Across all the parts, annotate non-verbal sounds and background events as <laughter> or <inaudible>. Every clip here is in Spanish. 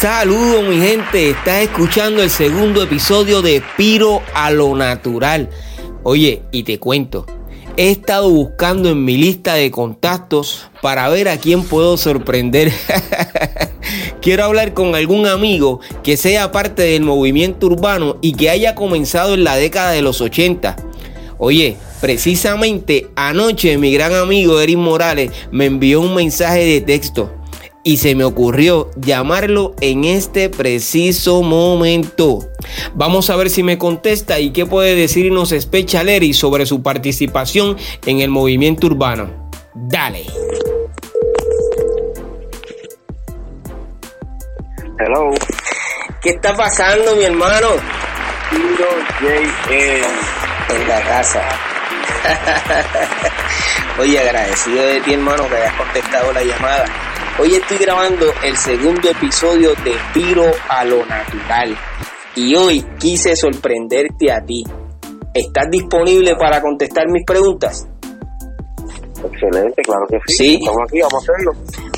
Saludos mi gente, estás escuchando el segundo episodio de Piro a lo Natural. Oye, y te cuento, he estado buscando en mi lista de contactos para ver a quién puedo sorprender. <laughs> Quiero hablar con algún amigo que sea parte del movimiento urbano y que haya comenzado en la década de los 80. Oye, precisamente anoche mi gran amigo Eric Morales me envió un mensaje de texto y se me ocurrió llamarlo en este preciso momento. Vamos a ver si me contesta y qué puede decirnos Spechaleri sobre su participación en el movimiento urbano. Dale. Hello. ¿Qué está pasando, mi hermano? Tiro J. En la casa. <laughs> Oye, agradecido de ti, hermano, que hayas contestado la llamada. Hoy estoy grabando el segundo episodio de Piro a lo Natural y hoy quise sorprenderte a ti. ¿Estás disponible para contestar mis preguntas? Excelente, claro que sí. Sí. Estamos aquí, vamos a hacerlo.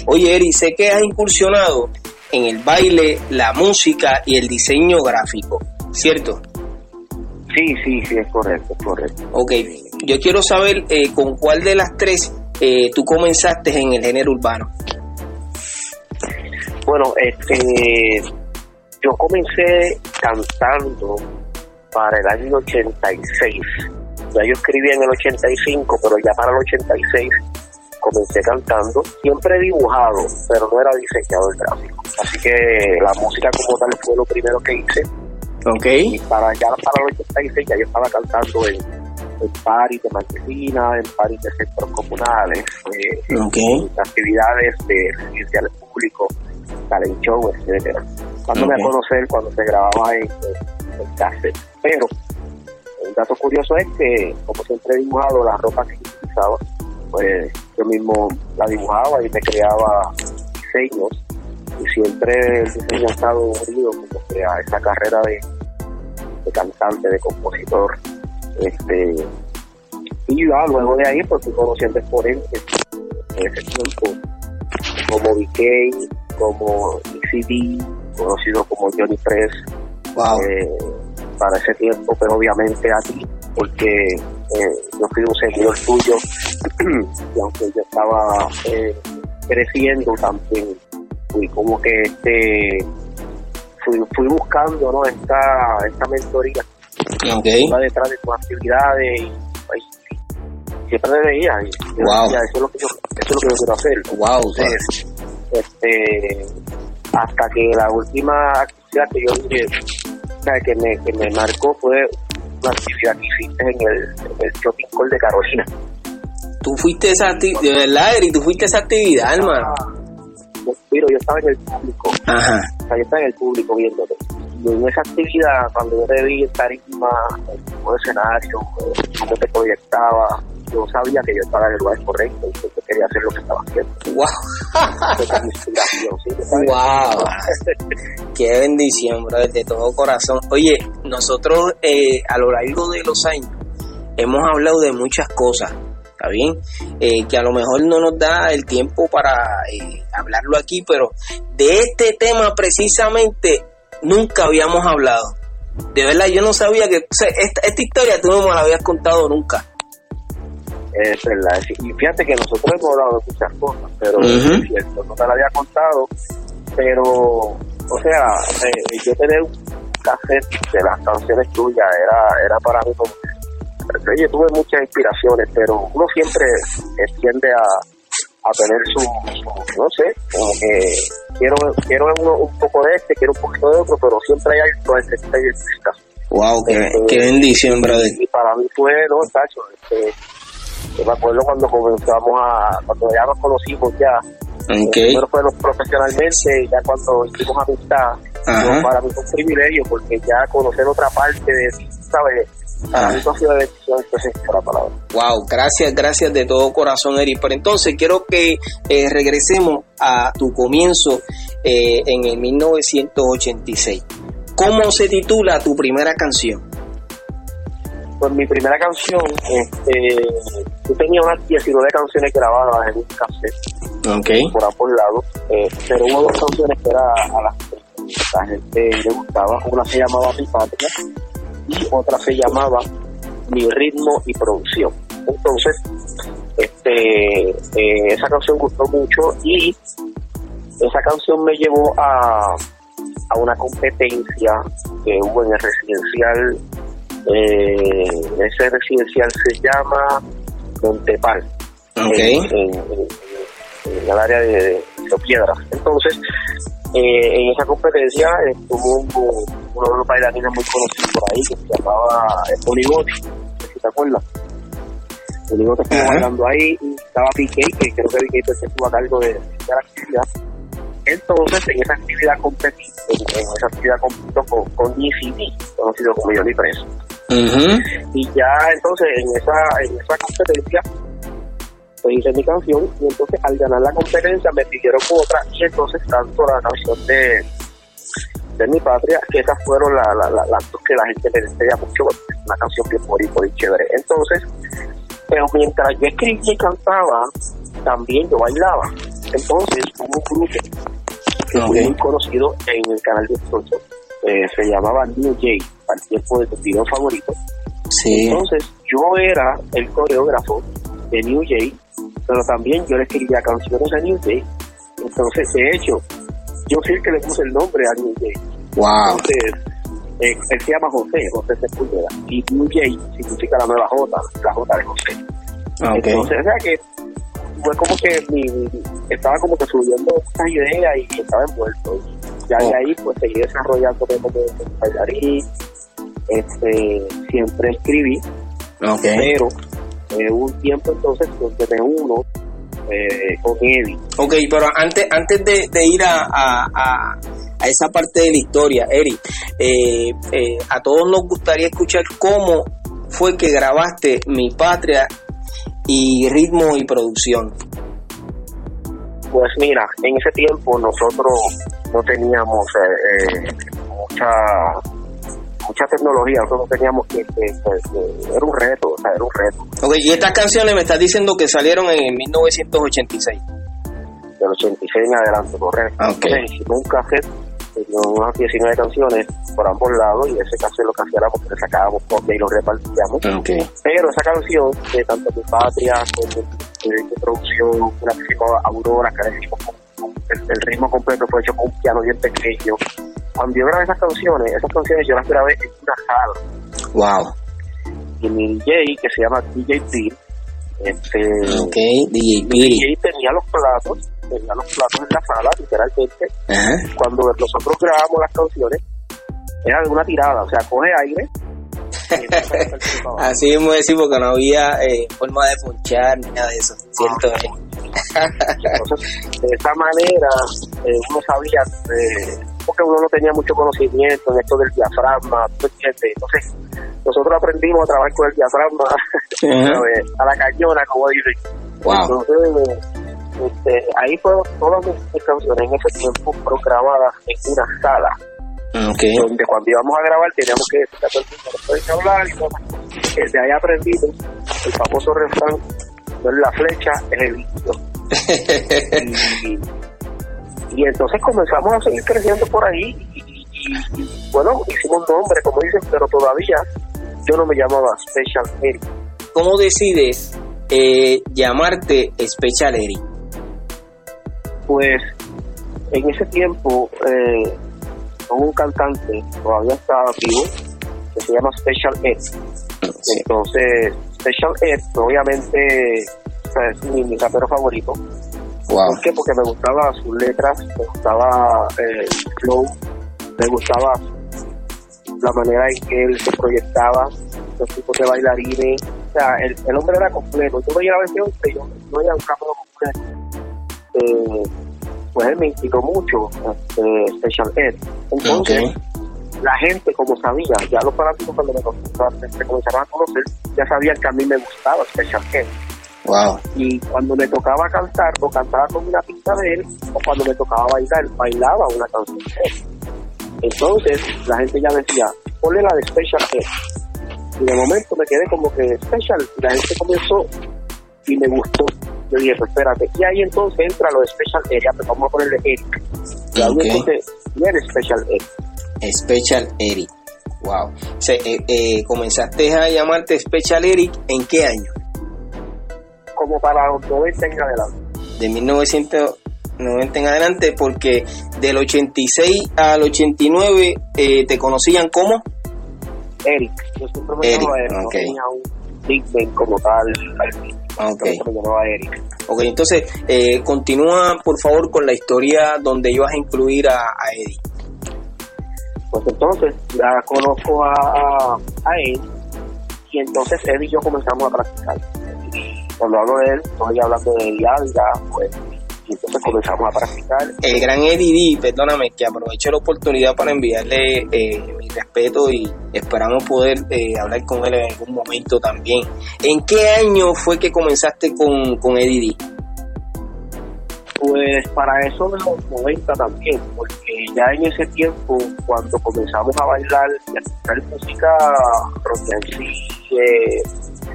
Oye, Eri, sé que has incursionado en el baile, la música y el diseño gráfico, ¿cierto? Sí, sí, sí, es correcto, es correcto. Ok, yo quiero saber eh, con cuál de las tres eh, tú comenzaste en el género urbano. Bueno, este, yo comencé cantando para el año 86. Ya yo escribía en el 85, pero ya para el 86 comencé cantando. Siempre he dibujado, pero no era diseñador gráfico. Así que la música como tal fue lo primero que hice. Ok. Y para ya para el 86 ya yo estaba cantando en, en paris de marquesina, en paris de centros comunales, eh, en actividades de residenciales públicos, talent show, etcétera. Dándome Ok. a conocer cuando se grababa en, en, en cassette. Pero un dato curioso es que, como siempre he dibujado la ropa que utilizaba, pues yo mismo la dibujaba y me creaba diseños y siempre el diseño ha estado unido como que a esa carrera de, de cantante, de compositor. Este, y ya luego de ahí pues fui conociendo exponentes en ese tiempo, como BK, como ECD, conocido como Johnny Press, Wow. eh, para ese tiempo, pero obviamente a ti, porque eh, yo fui un seguidor tuyo <clears throat> y aunque yo estaba eh, creciendo también, fui como que este fui, fui buscando ¿no? esta, esta mentoría Ok. iba detrás de tus actividades y, y siempre me veía y yo Wow. decía, eso es lo que yo, eso es lo que yo quiero hacer Wow. entonces, este, hasta que la última actividad que yo dije, que me, que me marcó fue una actividad que hiciste en el, en el Shopping Call de Carolina. Tú fuiste esa actividad, de verdad, Eri, tú fuiste esa actividad, hermano. Yo, miro, yo estaba en el público, Ajá. o sea, yo estaba en el público viéndote. Y en esa actividad, cuando yo te vi en tarima, en el escenario, eh, cómo te proyectaba, yo sabía que yo estaba en el lugar correcto y que yo quería hacer lo que estaba haciendo. Wow. Wow. <laughs> Qué bendición, bro, de todo corazón. Oye, nosotros eh, a lo largo de los años hemos hablado de muchas cosas, ¿está bien? Eh, que a lo mejor no nos da el tiempo para eh, hablarlo aquí, pero de este tema precisamente nunca habíamos hablado. De verdad, yo no sabía que... o sea, esta, esta historia tú no me la habías contado nunca. Es verdad. Y fíjate que nosotros hemos hablado de muchas cosas, pero es cierto, no te lo había contado, pero, o sea, eh, yo tener un cassette de las canciones tuyas era, era para mí como... Oye, tuve muchas inspiraciones, pero uno siempre eh, tiende a, a tener su, su- no sé, como que quiero, quiero uno, un poco de este, quiero un poquito de otro, pero siempre hay algo que te identifica. Wow, qué, Este, qué bendición, brother. Y para mí fue, no, tacho, este, yo me acuerdo cuando comenzamos a, cuando ya nos conocimos ya, Okay. Primero fue profesionalmente, ya cuando hicimos amistad, para mí fue un privilegio porque ya conocer otra parte de ¿sabes? Ah. Wow, gracias, gracias de todo corazón, Eric. Pero entonces quiero que eh, regresemos a tu comienzo eh, en el 1986. ¿Cómo se titula tu primera canción? Pues mi primera canción, este, yo tenía unas 19 canciones grabadas en un cassette. Okay. Por ambos lados. Eh, pero hubo dos canciones que era a las que la gente le gustaba. Una se llamaba Mi Patria y otra se llamaba Mi ritmo y producción. Entonces, este, eh, esa canción gustó mucho y esa canción me llevó a, a una competencia que hubo en el residencial. Eh, ese residencial se llama Montepal, en, el área de, de, Piedras. Entonces, eh, en esa competencia estuvo uno de los bailarines muy conocidos por ahí que se llamaba eh, sé si te acuerdas. Poligotti estuvo bailando ahí y estaba Piqué, que creo que Piqué pues, estuvo a cargo de, la actividad. Entonces, en esa actividad competí, en, esa actividad competí con, con conocido como Johnny Preso. Y ya entonces en esa, en esa competencia pues hice mi canción y entonces al ganar la competencia me pidieron otra y entonces tanto la canción de, de mi patria que esas fueron las que la gente me decía mucho una canción bien bonita y chévere. Entonces pero mientras yo escribía y cantaba también yo bailaba. Entonces hubo un grupo que fue muy conocido en el canal de Socho eh, se llamaba New Jay al tiempo de tu video favorito entonces yo era el coreógrafo de New Jay pero también yo le escribía canciones a New Day. Entonces, de hecho, yo fui el que le puse el nombre a New Day. Wow. Entonces, eh, él se llama José, José Sepúlveda. Y New Day significa la nueva J, la J de José. Okay. Entonces, o sea que fue como que mi, estaba como que subiendo estas ideas y estaba envuelto. Y ya de oh. ahí, pues seguí desarrollando como bailarín. Este, siempre escribí. Okay. Pero eh, un tiempo entonces donde me uno eh, con Eddie. Ok, pero antes, antes de, ir a, a, a, esa parte de la historia, Eric, eh, eh, a todos nos gustaría escuchar cómo fue que grabaste Mi Patria y ritmo y producción. Pues mira, en ese tiempo nosotros no teníamos mucha mucha tecnología, nosotros teníamos que, era un reto, o sea, era un reto. Ok, y estas canciones me estás diciendo que salieron en 1986. Del 86 en adelante, correcto. Okay. Entonces, hicimos un cassette, unas 19 canciones por ambos lados y ese cassette lo que hacíamos que le sacábamos copia y lo repartíamos. Okay. Pero esa canción, de tanto Mi Patria como de, producción, una que se Aurora, que el, el ritmo completo fue hecho con un piano bien pequeño cuando yo grabé esas canciones, esas canciones yo las grabé en una sala. Wow. Y mi DJ, que se llama DJ P, este, okay, DJ P. DJ tenía los platos, tenía los platos en la sala, literalmente. Cuando nosotros grabamos las canciones, era de una tirada, o sea, coge aire. Así mismo decir porque no había eh, forma de punchar ni nada de eso, ¿cierto? Ah, Entonces, de esa manera, eh, uno sabía eh, porque uno no tenía mucho conocimiento en esto del diafragma, Entonces, nosotros aprendimos a trabajar con el diafragma <laughs> a la cañona, como dicen. Entonces, este, ahí fueron todas mis canciones en ese tiempo fueron grabadas en una sala. Donde cuando íbamos a grabar teníamos que estar hablar y todo. Desde ahí aprendimos el famoso refrán, no es la flecha, es el vicio. <laughs> y, y entonces comenzamos a seguir creciendo por ahí y, bueno, hicimos nombre, como dicen, pero todavía yo no me llamaba Special Eric. ¿Cómo decides eh, llamarte Special Eric? Pues en ese tiempo eh, un cantante, todavía estaba vivo, que se llama Special Ed. Entonces, Special Ed, obviamente, es mi, mi rapero favorito. ¿Por qué? Porque me gustaba sus letras, me gustaba eh, el flow, me gustaba la manera en que él se proyectaba, los tipos de bailarines. O sea, el, hombre era completo. Yo veía la versión que yo no era un campo completo. este, pues él me inspiró mucho, este, Special Ed. Entonces, la gente, como sabía, ya los fanáticos cuando me, comenzaron a conocer, ya sabían que a mí me gustaba Special Ed. Wow. Y cuando me tocaba cantar, o cantaba con una pinta de él, o cuando me tocaba bailar, bailaba una canción de él. Entonces, la gente ya decía, ponle la de Special Ed. Y de momento me quedé como que Special, y la gente comenzó y me gustó. Yo dije, pues espérate, y ahí entonces entra lo de Special Ed, ya, pues vamos a ponerle Eric. Y ahí entonces viene Special Ed. Special Eric. Wow. O eh, eh, comenzaste a llamarte Special Eric en qué año? Como para los 90 en adelante. De 1990 en adelante, porque del 86 al 89 eh, te conocían como Eric. Yo siempre me Eric. Eric. Okay. Un nickname como tal. Ok. Ok, entonces eh, continúa por favor con la historia donde ibas a incluir a, Eddie. Pues entonces ya conozco a, a, Eddie y entonces Eddie y yo comenzamos a practicar. Cuando hablo de él, estoy hablando de Yalga, pues y entonces comenzamos a practicar. El gran Eddie perdóname, que aprovecho la oportunidad para enviarle eh, mi respeto y esperamos poder eh, hablar con él en algún momento también. ¿En qué año fue que comenzaste con, con Eddie Pues para eso de los 90 también, porque ya en ese tiempo, cuando comenzamos a bailar y a escuchar música rock and eh,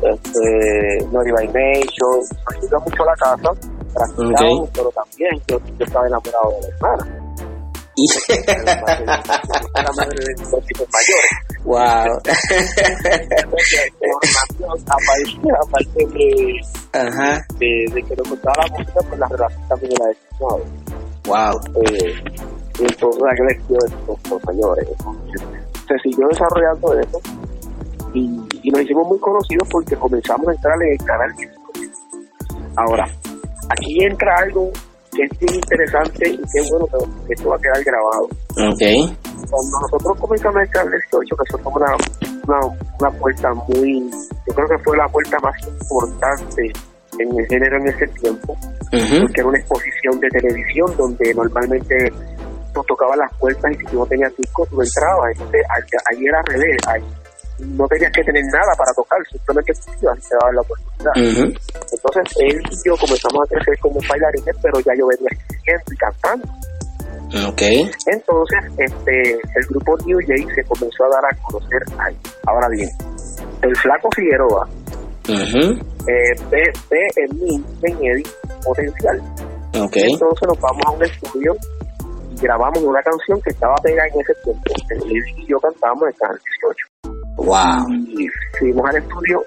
este, Naughty by Nation, ayuda mucho la casa practicamos, pero también yo, yo, estaba enamorado de la hermana. Y la madre de dos hijos mayores. Wow. Aparte de, Ajá. de, de que nos gustaba la música, pues la relación también era de Wow. Eh, entonces agradecido de dos mayores. Se siguió desarrollando eso y, y, nos hicimos muy conocidos porque comenzamos a entrar en el canal Ahora, aquí entra algo que es bien interesante y que es bueno que esto va a quedar grabado. Okay. Cuando nosotros comenzamos el 18, que fue como una, una, una puerta muy, yo creo que fue la puerta más importante en el género en ese tiempo, porque era una exposición de televisión donde normalmente nos tocaban las puertas y si tú no tenías disco, tú entrabas. Entonces, ahí era revés, ahí no tenías que tener nada para tocar, simplemente ibas y te daban la oportunidad. Entonces él y yo comenzamos a crecer como bailarines, pero ya yo venía escribiendo y cantando. Okay. Entonces, este, el grupo New Jay se comenzó a dar a conocer ahí. Ahora bien, el flaco Figueroa eh, ve, en mí, en Eddie, potencial. Okay. Entonces nos vamos a un estudio y grabamos una canción que estaba pegada en ese tiempo. Él y yo cantábamos en canal 18. Wow. Y fuimos al estudio,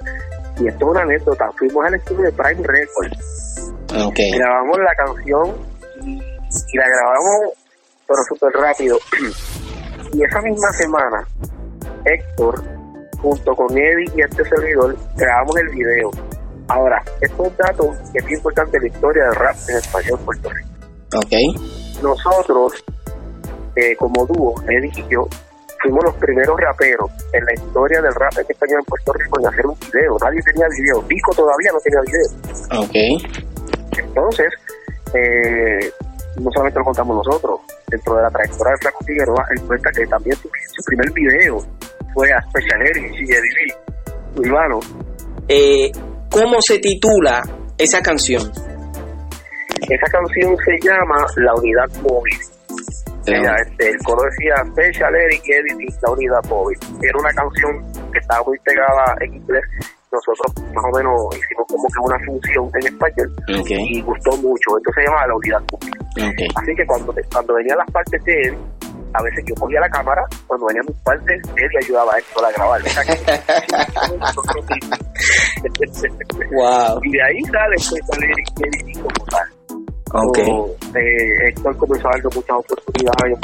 y esto es una anécdota, fuimos al estudio de Prime Records. Okay. Grabamos la canción y, la grabamos, pero súper rápido. <clears throat> y esa misma semana, Héctor, junto con Eddie y este servidor, grabamos el video. Ahora, esto es un dato que es importante en la historia del rap en español Puerto Rico. Ok. Nosotros, eh, como dúo, Eddie y yo, fuimos los primeros raperos en la historia del rap en español en Puerto Rico en hacer un video. Nadie tenía video. Pico todavía no tenía video. Ok. Entonces, eh, no solamente lo contamos nosotros, dentro de la trayectoria de Flaco Figueroa, él cuenta que también su, primer video fue a Special Eric y Eddie Urbano. Eh, ¿Cómo se titula esa canción? Esa canción se llama La Unidad Móvil este, el coro decía Special Eric Editing, la unidad móvil. Era una canción que estaba muy pegada en inglés. Nosotros más o menos hicimos como que una función en español y gustó mucho. Entonces se llamaba la unidad móvil. Así que cuando, cuando venían las partes de él, a veces yo cogía la cámara, cuando venían mis partes, él ayudaba a esto a grabar. <laughs> <laughs> wow. Y de ahí sale Special Eric Editing como tal. Okay. eh, Héctor comenzó a darle muchas oportunidades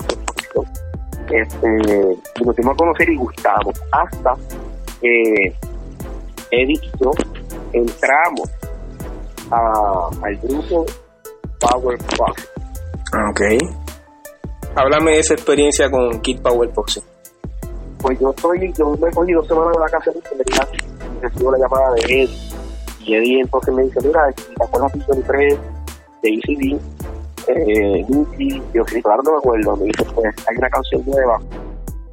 este, y nos dimos a conocer y gustamos hasta que Eddie y yo entramos al grupo Power Fox. Ok. Háblame de esa experiencia con Kid Power Fox. Pues yo estoy, yo me he cogido dos semanas de vacaciones y recibo la llamada de Eddie. Y Eddie entonces me dice, mira, ¿te acuerdas de 3 de ECD, eh, yo sí, claro, no me acuerdo, me dice, pues hay una canción nueva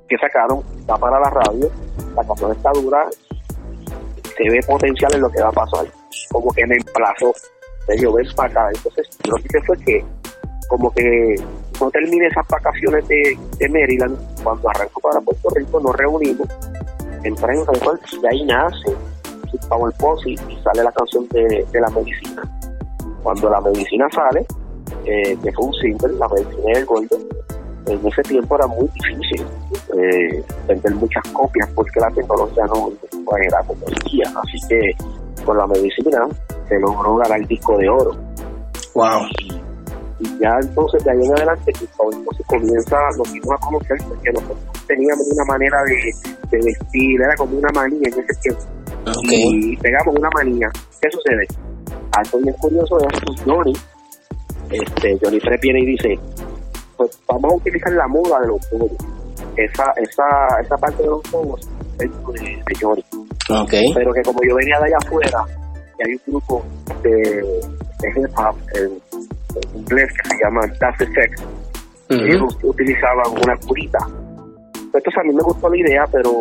que sacaron, va para la radio, la canción está dura, se ve potencial en lo que va a pasar. Como que me emplazó de llover para acá. Entonces, lo que hice fue que, como que no terminé esas vacaciones de, de Maryland, cuando arranco para Puerto Rico, nos reunimos en prensa, y ahí nace Power Posse y sale la canción de, de la medicina. Cuando la medicina sale, eh, que fue un single, la medicina del gordo, en ese tiempo era muy difícil eh, vender muchas copias porque la tecnología no, era como decía. Así que con la medicina se logró ganar el disco de oro. Wow. Y, ya entonces de ahí en adelante entonces comienza, nos vimos a conocer porque nosotros teníamos una manera de, de vestir, era como una manía en ese tiempo. Y pegamos una manía. ¿Qué sucede? Algo bien curioso es que Johnny, este, Johnny Fred viene y dice, pues vamos a utilizar la moda de los juegos esa, esa, esa parte de los juegos es de, de Johnny. Okay. Pero que como yo venía de allá afuera, y hay un grupo de, de hip hop en, inglés que se llama That's the Sex, ellos utilizaban una curita. Entonces a mí me gustó la idea, pero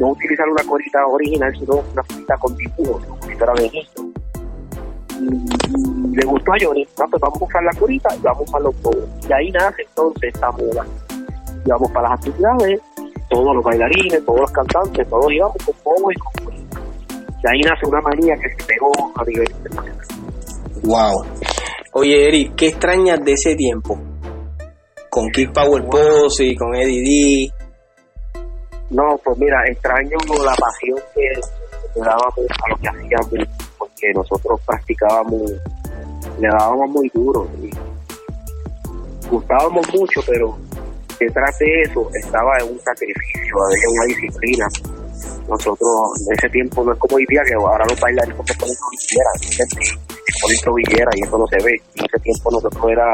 no utilizar una curita original, sino una curita con dibujos, como si fuera de y, le gustó a Johnny, pues vamos a usar la curita y vamos a los juegos. Y ahí nace entonces esta moda íbamos para las actividades, todos los bailarines, todos los cantantes, todos íbamos con poco y con Y ahí nace una manía que se pegó a nivel internacional. Wow. Oye, Eri, ¿qué extrañas de ese tiempo? Con Kick Power Pose y con Eddie D. No, pues mira, extraño la pasión que le dábamos a lo que hacíamos, porque nosotros practicábamos, le dábamos muy duro y gustábamos mucho, pero detrás de eso estaba un sacrificio, había una disciplina. Nosotros en ese tiempo no es como hoy día que ahora los bailarines se ponen tobillera, se ponen tobillera y eso no se ve. En ese tiempo nosotros era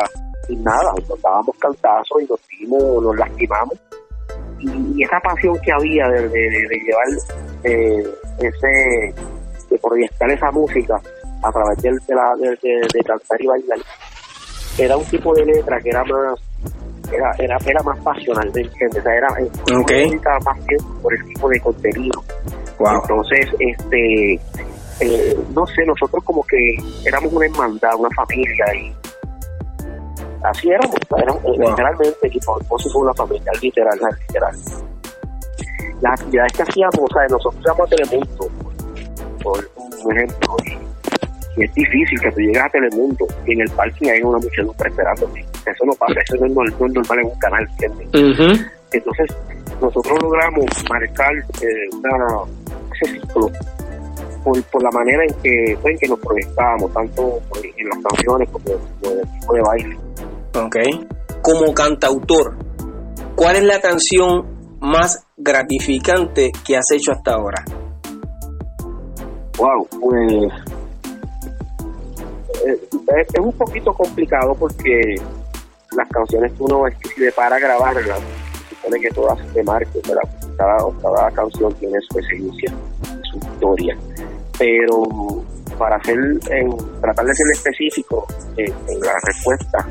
sin nada, nos dábamos cantazos y nos dimos, nos lastimamos. Y, esa pasión que había de, llevar eh, ese, de proyectar esa música a través de, la, de cantar y bailar, era un tipo de letra que era más era, era, era más pasional, ¿me entiendes? era, okay. más tiempo por el tipo de contenido. Entonces, este, eh, no sé, nosotros como que éramos una hermandad, una familia y así éramos, éramos literalmente, y por fue una familia, literal, literal. Las actividades que hacíamos, o sea, nosotros íbamos a Telemundo, por, por un ejemplo, y es difícil que tú llegues a Telemundo y en el parking hay una muchedumbre esperándote. Eso no pasa, eso no es, normal en un canal, ¿entiendes? Entonces, nosotros logramos marcar eh, ese ciclo por, por, la manera en que, en que nos proyectábamos, tanto en las canciones como, en el tipo de baile. Ok. Como cantautor, ¿cuál es la canción más gratificante que has hecho hasta ahora? Wow, pues eh, es, un poquito complicado porque las canciones que uno escribe para grabarlas, supone que todas se marquen, cada, cada canción tiene su esencia, su historia. Pero para hacer, en, tratar de ser específico en, la respuesta,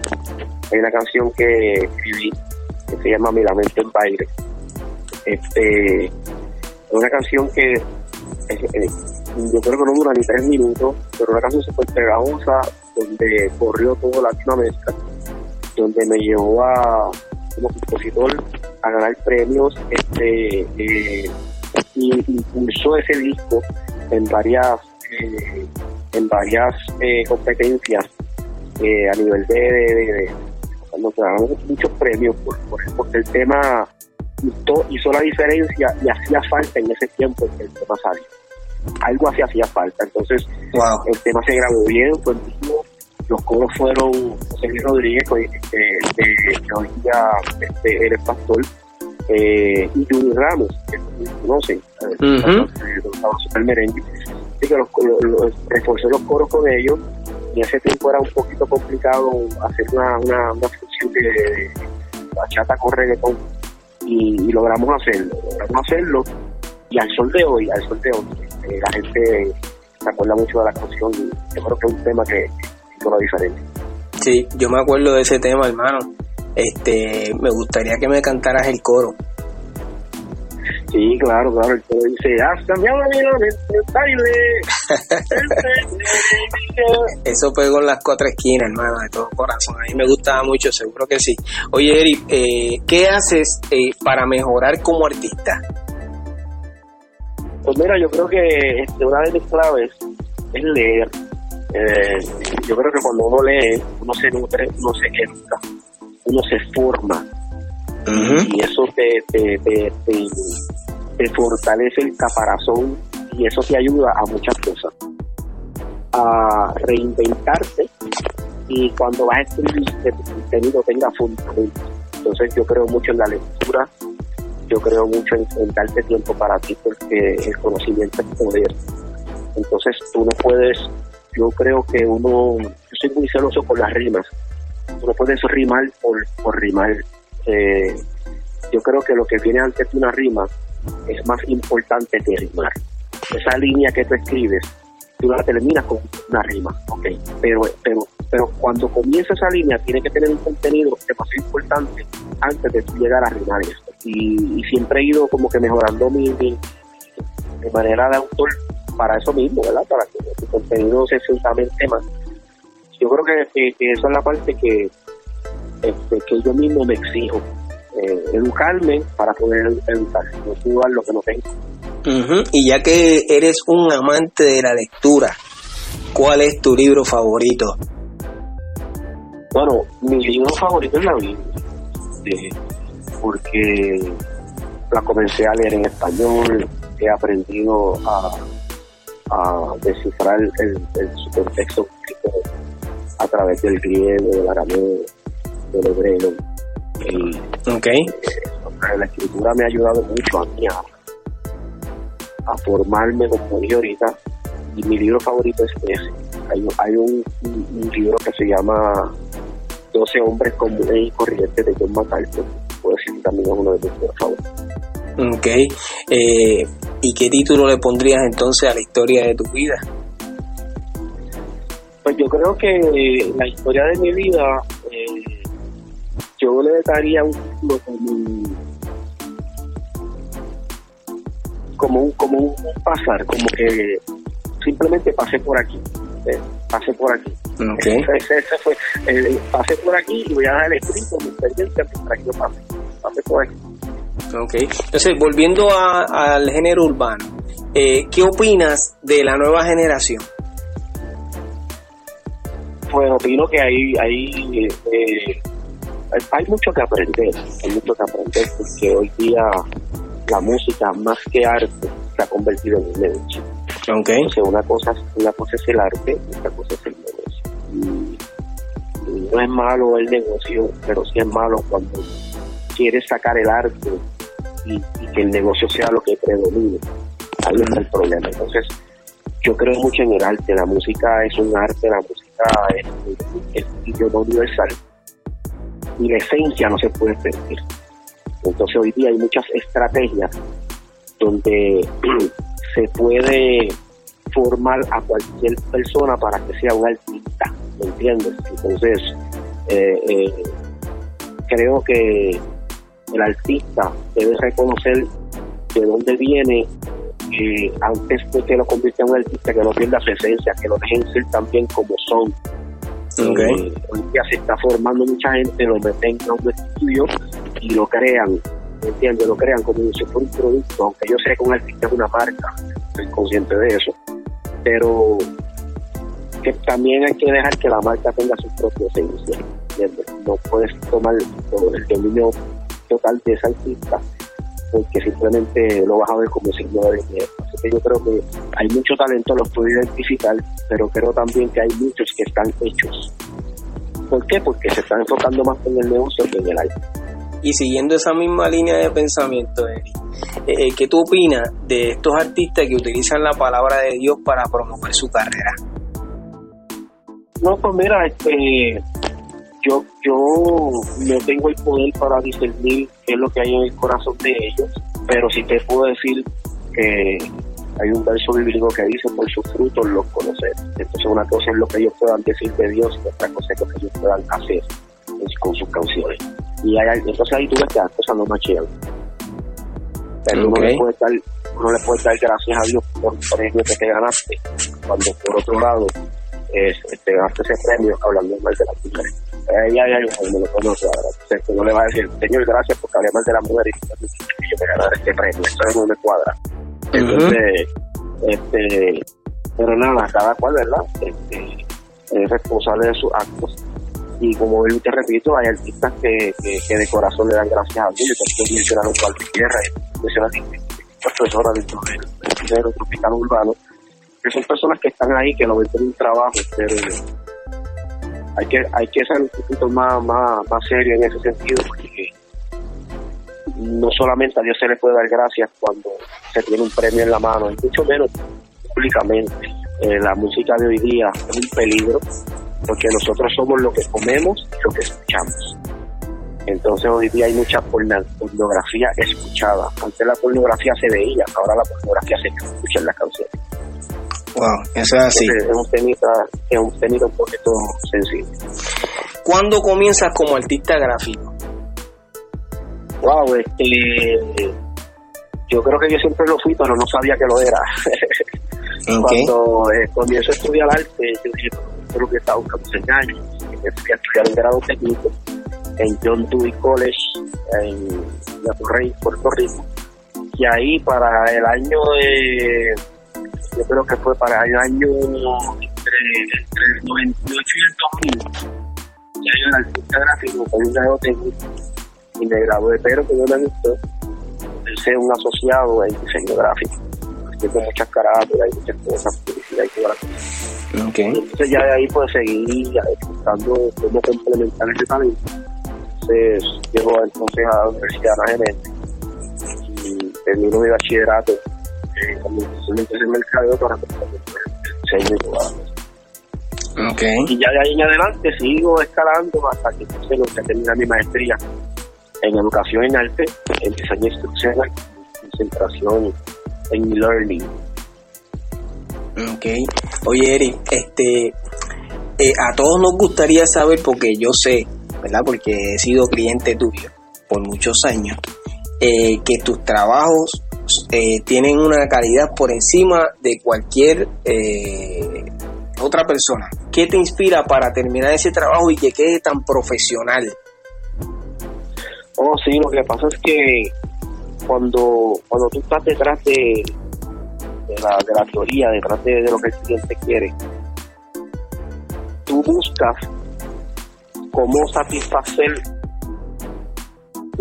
hay una canción que escribí que se llama Mi lamento en baile. Este, es una canción que yo creo que no dura ni tres minutos, pero una canción súper pegajosa, donde corrió todo Latinoamérica, donde me llevó a, como compositor a ganar premios, este, eh, y impulsó ese disco en varias, eh, en varias eh, competencias a nivel de, de, nos ganamos muchos premios por, porque el tema hizo la diferencia y hacía falta en ese tiempo que el tema salió algo así hacía falta. Entonces, el tema se grabó bien, fue mismo. Los coros fueron José Luis Rodríguez, hoy día este, eres pastor, eh, y Junior Ramos, que conocen, uh el merengue, y que los, los, reforcé los coros con ellos. Y ese tiempo era un poquito complicado hacer una, una, una función de, de bachata con reggaetón. Y, y, logramos hacerlo, logramos hacerlo. Y al sol de hoy, al sol de hoy, eh, la gente se acuerda mucho de la canción y yo creo que es un tema que hizo la diferencia. Sí, yo me acuerdo de ese tema, hermano. Este, me gustaría que me cantaras el coro. Sí, claro, claro. El coro dice, has cambiado la vida el baile. <laughs> Eso pegó en las cuatro esquinas, hermano, de todo corazón. A mí me gustaba mucho, seguro que sí. Oye, Eric, eh, ¿qué haces eh, para mejorar como artista? Pues mira, yo creo que este, una de mis claves es leer eh, yo creo que cuando uno lee, uno se nutre, uno se educa, uno se forma. Y eso te, te, te, te, fortalece el caparazón y eso te ayuda a muchas cosas. A reinventarte y cuando vas a escribir que tu contenido tenga fundamento. Entonces yo creo mucho en la lectura, yo creo mucho en, en darte tiempo para ti porque el conocimiento es poder. Entonces tú no puedes yo creo que uno, yo soy muy celoso con las rimas. Uno puede rimar por, por rimar. Eh, yo creo que lo que viene antes de una rima es más importante que rimar. Esa línea que tú escribes, tú la terminas con una rima, ok, pero, pero, pero cuando comienza esa línea tiene que tener un contenido demasiado importante antes de llegar a rimar esto. Y, siempre he ido como que mejorando mi, mi, mi manera de autor para eso mismo, ¿verdad? Para que tu contenido se justamente más. Yo creo que, esa es la parte que, este, que yo mismo me exijo. Eh, educarme para poder educar, no estudiar lo que no tengo. Y ya que eres un amante de la lectura, ¿cuál es tu libro favorito? Bueno, mi libro favorito es la Biblia, porque la comencé a leer en español, he aprendido a, a descifrar el, su contexto a través del griego, del arameo, del hebreo. Y, okay. Eh, la escritura me ha ayudado mucho a mí a, formarme como dije ahorita y mi libro favorito es ese. Hay, hay un, libro que se llama 12 hombres comunes y corrientes de John MacArthur. También es uno de mis favoritos. Ok. Eh, ¿Y qué título le pondrías entonces a la historia de tu vida? Pues yo creo que la historia de mi vida, eh, yo le daría un título como un, como un, pasar, como que simplemente pasé por aquí, eh, pasé por aquí. Okay. Ese, fue, pasé por aquí y voy a dar el escrito, mi experiencia mientras yo pasé, Ok, entonces volviendo al género urbano, eh, ¿qué opinas de la nueva generación? Pues opino que hay, hay, eh, hay mucho que aprender, hay mucho que aprender porque hoy día la música más que arte se ha convertido en un negocio. Okay. Entonces una cosa, una cosa es el arte, otra cosa es el negocio. Y, no es malo el negocio, pero sí es malo cuando quieres sacar el arte y, que el negocio sea lo que predomine. Ahí está el problema. Entonces, yo creo mucho en el arte. La música es un arte, la música es, un idioma universal. Y la esencia no se puede perder. Entonces, hoy día hay muchas estrategias donde <clears throat> se puede formar a cualquier persona para que sea un artista, ¿me entiendes? Entonces, eh, eh, creo que el artista debe reconocer de dónde viene eh, antes de que lo convierta en un artista, que no pierda su esencia, que lo dejen ser también como son. Okay. Eh, hoy día se está formando mucha gente, lo meten en un estudio y lo crean, ¿entiendes? Lo crean como si fuera un producto, aunque yo sé que un artista es una marca, estoy consciente de eso, pero que también hay que dejar que la marca tenga su propia esencia, No puedes tomar el dominio total de esa artista porque simplemente lo vas a ver como signo de mierda. Así que yo creo que hay mucho talento, lo puedo identificar, pero creo también que hay muchos que están hechos. ¿Por qué? Porque se están enfocando más en el negocio que en el arte. Y siguiendo esa misma línea de pensamiento, Eric, eh, eh, ¿qué tú opinas de estos artistas que utilizan la palabra de Dios para promover su carrera? No, pues mira, este, yo, yo no tengo el poder para discernir qué es lo que hay en el corazón de ellos, pero sí te puedo decir que hay un verso bíblico que dice, por sus frutos los conocer. Entonces una cosa es lo que ellos puedan decir de Dios y otra cosa es lo que ellos puedan hacer con sus canciones. Y hay, entonces ahí tú ves que las cosas no machean. Pero uno, le puede dar, uno le puede dar gracias a Dios por el premio que te ganaste, cuando por otro lado te ganaste ese premio hablando mal de las mujeres. Ahí hay algo que no lo conoce ahora. Entonces uno le va a decir, Señor, gracias porque hablé mal de las mujeres y yo me ganara este premio. Eso no me cuadra. Entonces, este, pero nada, cada cual, ¿verdad? Este, es responsable de sus actos. Y como te repito, hay artistas que, que, de corazón le dan gracias a Dios. Yo te mencionar un cual tierra, mencionar profesora del género tropical urbano, que son personas que están ahí, que lo ven en un trabajo, pero hay que, hay que ser un poquito más, más, más serio en ese sentido, porque no solamente a Dios se le puede dar gracias cuando se tiene un premio en la mano, y mucho menos públicamente. Eh, la música de hoy día es un peligro porque nosotros somos lo que comemos y lo que escuchamos. Entonces hoy día hay mucha pornografía escuchada. Antes la pornografía se veía, ahora la pornografía se escucha en las canciones. Wow, eso es así. es un temita, es un temita un poquito sensible. ¿Cuándo comienzas como artista gráfico? Wow, este, yo creo que yo siempre lo fui, pero no sabía que lo era. Cuando eh, comienzo a estudiar arte, yo dije, creo que estaba buscando años, empecé a estudiar un grado técnico en John Dewey College en Yaturrey, Puerto Rico. Y ahí para el año de, yo creo que fue para el año entre, entre el 98 y el 2000, ya yo era artista gráfico con un grado técnico y me gradué, pero que no me gustó ser un asociado en diseño gráfico. Tengo muchas carátulas, hay muchas cosas, publicidad y la Okay. Entonces ya de ahí pues seguir buscando cómo complementar ese talento. Entonces llego entonces a la Universidad de Gerente y termino mi bachillerato en mercadeo para Okay. Y ya de ahí en adelante sigo escalando hasta que entonces termina mi maestría en educación en arte, en diseño instruccional, concentración en learning. Ok. Oye, Eric, este, eh, a todos nos gustaría saber, porque yo sé, ¿verdad? Porque he sido cliente tuyo por muchos años, eh, que tus trabajos eh, tienen una calidad por encima de cualquier otra persona. ¿Qué te inspira para terminar ese trabajo y que quede tan profesional? Oh, sí, lo que pasa es que cuando, cuando tú estás detrás de, la, de la teoría, detrás de, lo que el cliente quiere, tú buscas cómo satisfacer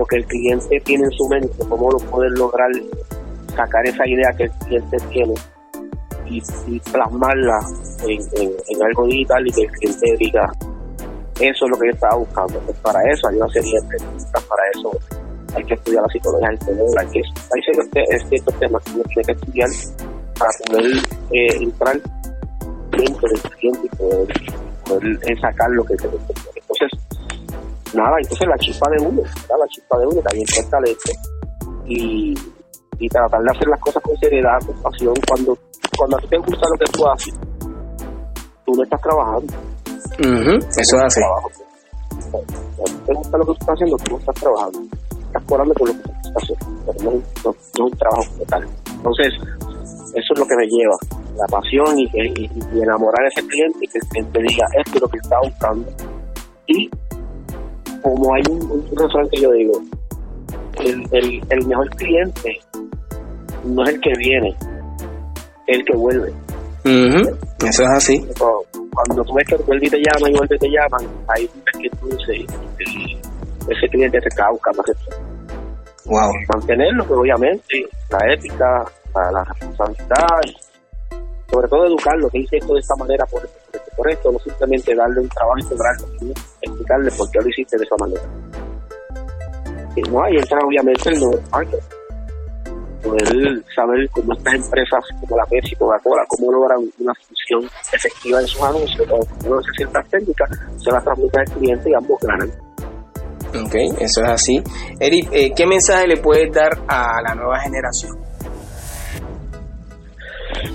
lo que el cliente tiene en su mente, cómo lo puedes lograr sacar esa idea que el cliente tiene y, plasmarla en, algo digital y que el cliente diga, eso es lo que yo estaba buscando. Pues para eso hay una serie de preguntas, para eso hay que estudiar la psicología del cerebro, hay que hay ciertos, temas que uno tiene que estudiar para poder eh, entrar dentro del cliente y poder, poder sacar lo que te Entonces, nada, entonces la chispa de uno, la chispa de uno, también el talento y, y tratar de hacer las cosas con seriedad, con pasión, cuando, cuando a ti te gusta lo que tú haces, tú no estás trabajando eso es así. ¿Te gusta lo que estás haciendo? Tú no estás trabajando. Estás cobrando por lo que estás haciendo, pero no, no, es un trabajo total. Entonces, eso es lo que me lleva, la pasión y, y, enamorar a ese cliente y que el cliente diga, esto es lo que está buscando. Y como hay un, un que yo digo, el, el, el mejor cliente no es el que viene, es el que vuelve. Eso es así cuando tú ves que vuelve y te llaman y vuelve y te llaman, ahí ves que tú ese cliente te cauca más Wow. Mantenerlo, pero obviamente, la ética, la, responsabilidad, sobre todo educarlo, que hice esto de esta manera por esto, por esto, no simplemente darle un trabajo y sino explicarle por qué lo hiciste de esa manera. Y no, ahí entra obviamente el nuevo poder saber cómo estas empresas como la Pepsi, Coca-Cola, cómo logran una función efectiva en sus anuncios, o cómo esas ciertas técnicas, se las transmiten al cliente y ambos ganan. Ok, eso es así. Eric, eh, ¿qué mensaje le puedes dar a la nueva generación?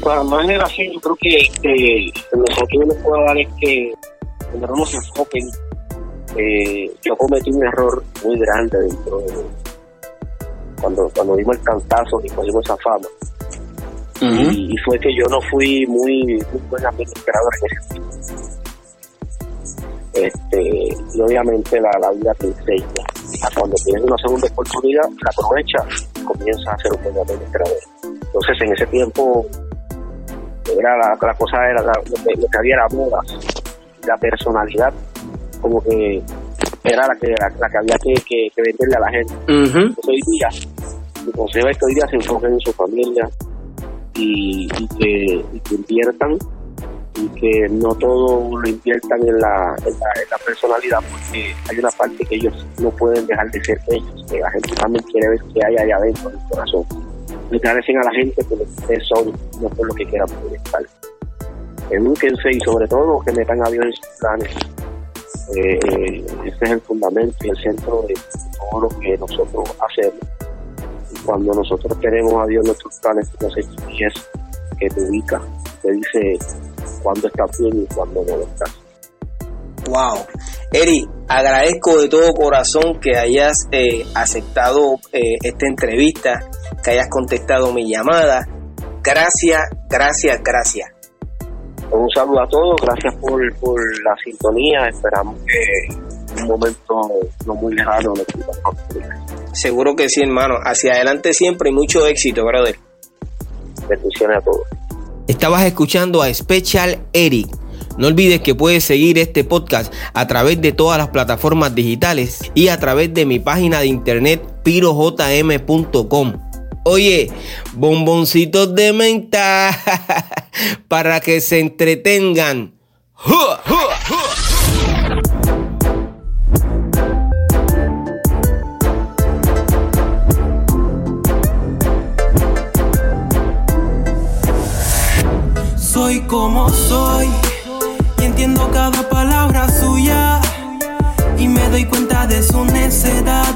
Para más generación, yo creo que, que el mensaje que yo les puedo dar es que cuando no se enfoquen, eh, yo cometí un error muy grande dentro de cuando, cuando dimos el cantazo y cogimos esa fama. y, y fue que yo no fui muy, muy buen administrador en ese tiempo. Este, y obviamente la, la vida te enseña. Cuando tienes una segunda oportunidad, la aprovecha y comienza a ser un buen administrador. Entonces, en ese tiempo, era la, la cosa era la- lo, que, lo que había era moda, la personalidad, como que era la que, la, la que había que, que, que venderle a la gente. Ujú. Entonces, hoy día, mi consejo es que hoy día se enfoquen en su familia y, y que, y que inviertan y que no todo lo inviertan en la, en la, en la personalidad porque hay una parte que ellos no pueden dejar de ser ellos, que la gente también quiere ver qué hay allá adentro del corazón. Y agradecen a la gente por lo que ustedes son, no por lo que quieran proyectar. Edúquense y sobre todo que metan a Dios en sus planes. Eh, este es el fundamento y el centro de todo lo que nosotros hacemos. Y cuando nosotros tenemos a Dios en nuestros planes, entonces es que te ubica, te dice cuándo estás bien y cuándo no lo estás. Wow. Eri, agradezco de todo corazón que hayas eh, aceptado eh, esta entrevista, que hayas contestado mi llamada. Gracias, gracias, gracias. Un saludo a todos, gracias por, por la sintonía, esperamos que en un momento no muy lejano. Seguro que sí, hermano. Hacia adelante siempre y mucho éxito, brother. Bendiciones a todos. Estabas escuchando a Special Eric. No olvides que puedes seguir este podcast a través de todas las plataformas digitales y a través de mi página de internet pirojm.com. Oye, bomboncitos de menta <laughs> para que se entretengan. Soy como soy y entiendo cada palabra suya y me doy cuenta de su necedad